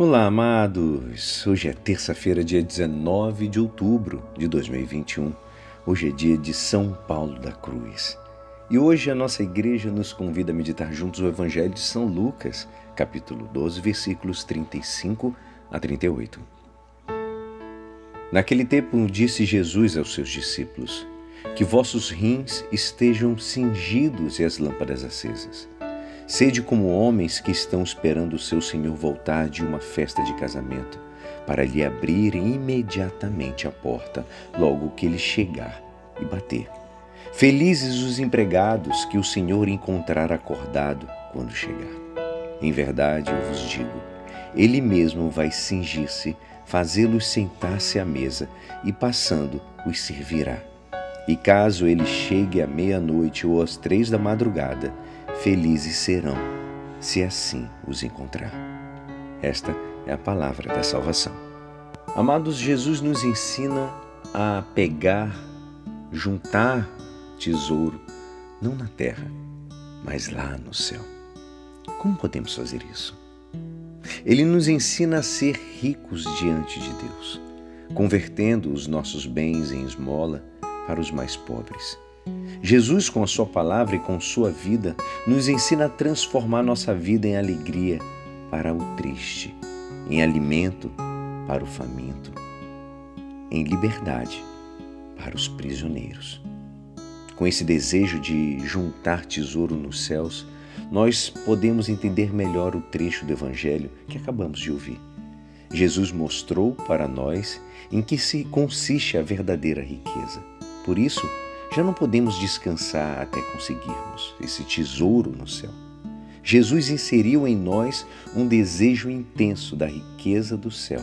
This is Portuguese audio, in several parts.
Olá, amados! Hoje é terça-feira, dia 19 de outubro de 2021. Hoje é dia de São Paulo da Cruz. E hoje a nossa igreja nos convida a meditar juntos o Evangelho de São Lucas, capítulo 12, versículos 35 a 38. Naquele tempo disse Jesus aos seus discípulos: Que vossos rins estejam cingidos e as lâmpadas acesas. Sede como homens que estão esperando o seu senhor voltar de uma festa de casamento, para lhe abrir imediatamente a porta, logo que ele chegar e bater. Felizes os empregados que o senhor encontrar acordado quando chegar. Em verdade, eu vos digo, ele mesmo vai cingir-se, fazê-los sentar-se à mesa e, passando, os servirá. E caso ele chegue à meia-noite ou às três da madrugada, felizes serão, se assim os encontrar. Esta é a palavra da salvação. Amados, Jesus nos ensina a pegar, juntar tesouro, não na terra, mas lá no céu. Como podemos fazer isso? Ele nos ensina a ser ricos diante de Deus, convertendo os nossos bens em esmola para os mais pobres Jesus, com a Sua palavra e com Sua vida, nos ensina a transformar nossa vida em alegria para o triste, em alimento para o faminto, em liberdade para os prisioneiros. Com esse desejo de juntar tesouro nos céus, nós podemos entender melhor o trecho do Evangelho que acabamos de ouvir. Jesus mostrou para nós em que se consiste a verdadeira riqueza. Por isso, já não podemos descansar até conseguirmos esse tesouro no céu. Jesus inseriu em nós um desejo intenso da riqueza do céu.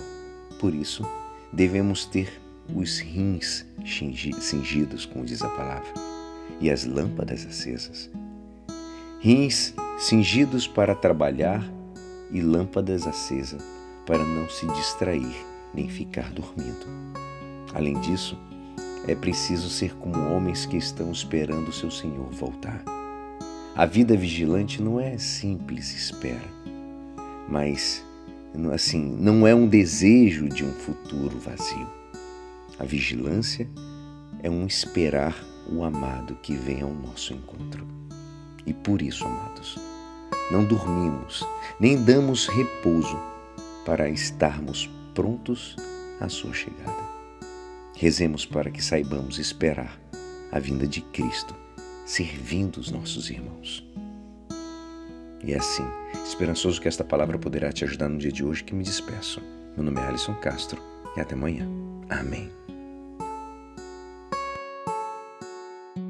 Por isso, devemos ter os rins cingidos, como diz a palavra, e as lâmpadas acesas. Rins cingidos para trabalhar e lâmpadas acesas para não se distrair nem ficar dormindo. Além disso, é preciso ser como homens que estão esperando o seu Senhor voltar. A vida vigilante não é simples espera, mas assim, não é um desejo de um futuro vazio. A vigilância é um esperar o amado que vem ao nosso encontro. E por isso, amados, não dormimos, nem damos repouso para estarmos prontos à sua chegada. Rezemos para que saibamos esperar a vinda de Cristo, servindo os nossos irmãos. E é assim, esperançoso que esta palavra poderá te ajudar no dia de hoje que me despeço. Meu nome é Alisson Castro e até amanhã. Amém.